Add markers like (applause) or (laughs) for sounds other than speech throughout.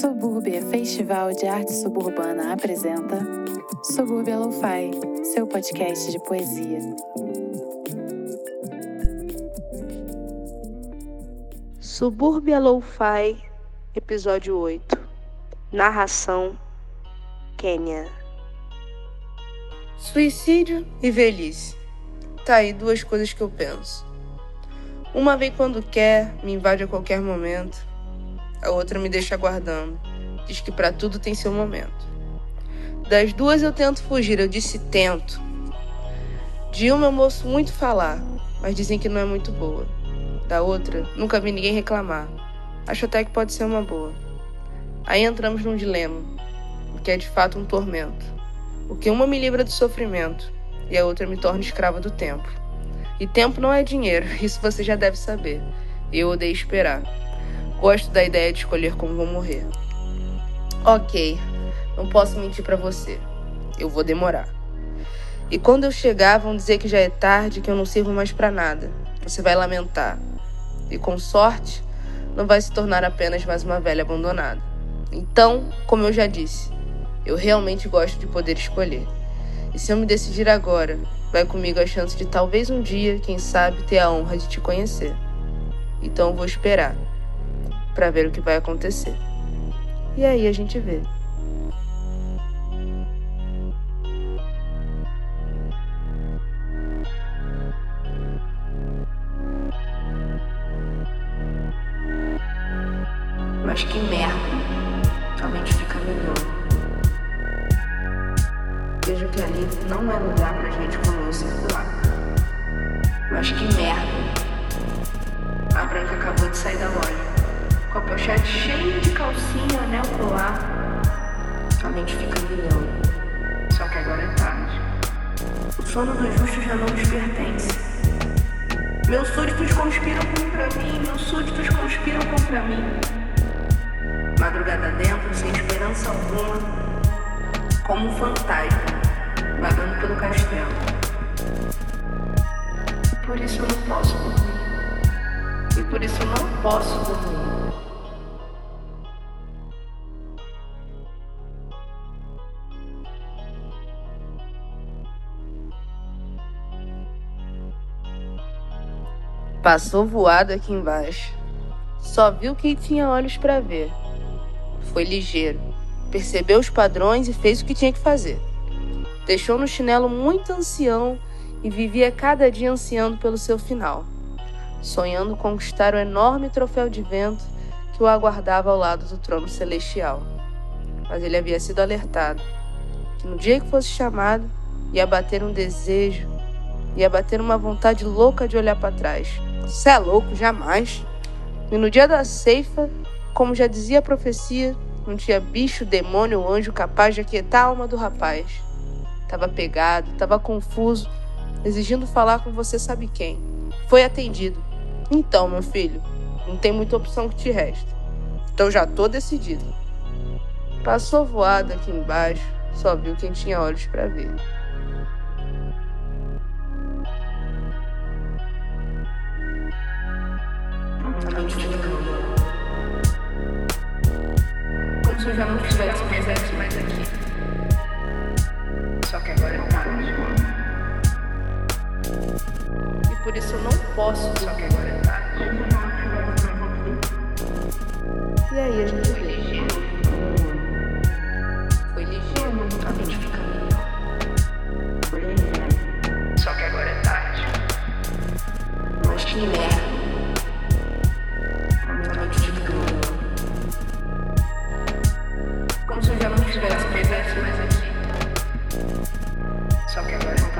Subúrbia Festival de Arte Suburbana apresenta Subúrbia Lo-Fi, seu podcast de poesia. Subúrbia Lo-Fi, episódio 8. Narração Quênia. Suicídio e velhice. Tá aí duas coisas que eu penso. Uma vem quando quer, me invade a qualquer momento. A outra me deixa aguardando. Diz que para tudo tem seu momento. Das duas eu tento fugir, eu disse tento. De uma eu moço muito falar, mas dizem que não é muito boa. Da outra, nunca vi ninguém reclamar. Acho até que pode ser uma boa. Aí entramos num dilema, o que é de fato um tormento. O que uma me livra do sofrimento e a outra me torna escrava do tempo. E tempo não é dinheiro, (laughs) isso você já deve saber. Eu odeio esperar. Gosto da ideia de escolher como vou morrer. Ok, não posso mentir para você. Eu vou demorar. E quando eu chegar, vão dizer que já é tarde, que eu não sirvo mais para nada. Você vai lamentar. E com sorte, não vai se tornar apenas mais uma velha abandonada. Então, como eu já disse, eu realmente gosto de poder escolher. E se eu me decidir agora, vai comigo a chance de talvez um dia, quem sabe, ter a honra de te conhecer. Então eu vou esperar para ver o que vai acontecer. E aí a gente vê. Mas que merda. A mente fica melhor. Vejo que ali não é lugar pra gente comum circular. Mas que merda. A branca acabou de sair pochete cheia de calcinha, anel colar. A mente fica milhão. Só que agora é tarde. O sono do justo já não nos pertence. Meus súditos conspiram contra mim, meus súditos conspiram contra mim. Madrugada dentro, sem esperança alguma, como um fantasma, vagando pelo castelo. Por isso eu não posso dormir. E por isso eu não posso dormir. Passou voado aqui embaixo. Só viu quem tinha olhos para ver. Foi ligeiro, percebeu os padrões e fez o que tinha que fazer. Deixou no chinelo muito ancião e vivia cada dia ansiando pelo seu final, sonhando conquistar o enorme troféu de vento que o aguardava ao lado do trono celestial. Mas ele havia sido alertado que no dia que fosse chamado ia bater um desejo, ia bater uma vontade louca de olhar para trás. Você é louco, jamais. E no dia da ceifa, como já dizia a profecia, não tinha bicho, demônio ou anjo capaz de aquietar a alma do rapaz. Tava pegado, tava confuso, exigindo falar com você sabe quem. Foi atendido. Então, meu filho, não tem muita opção que te resta. Então já tô decidido. Passou voado aqui embaixo, só viu quem tinha olhos para ver. Como se eu já não tivesse presente mais aqui. Só que agora é tarde. E por isso eu não posso. Só que agora é tarde. E aí a gente Foi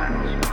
se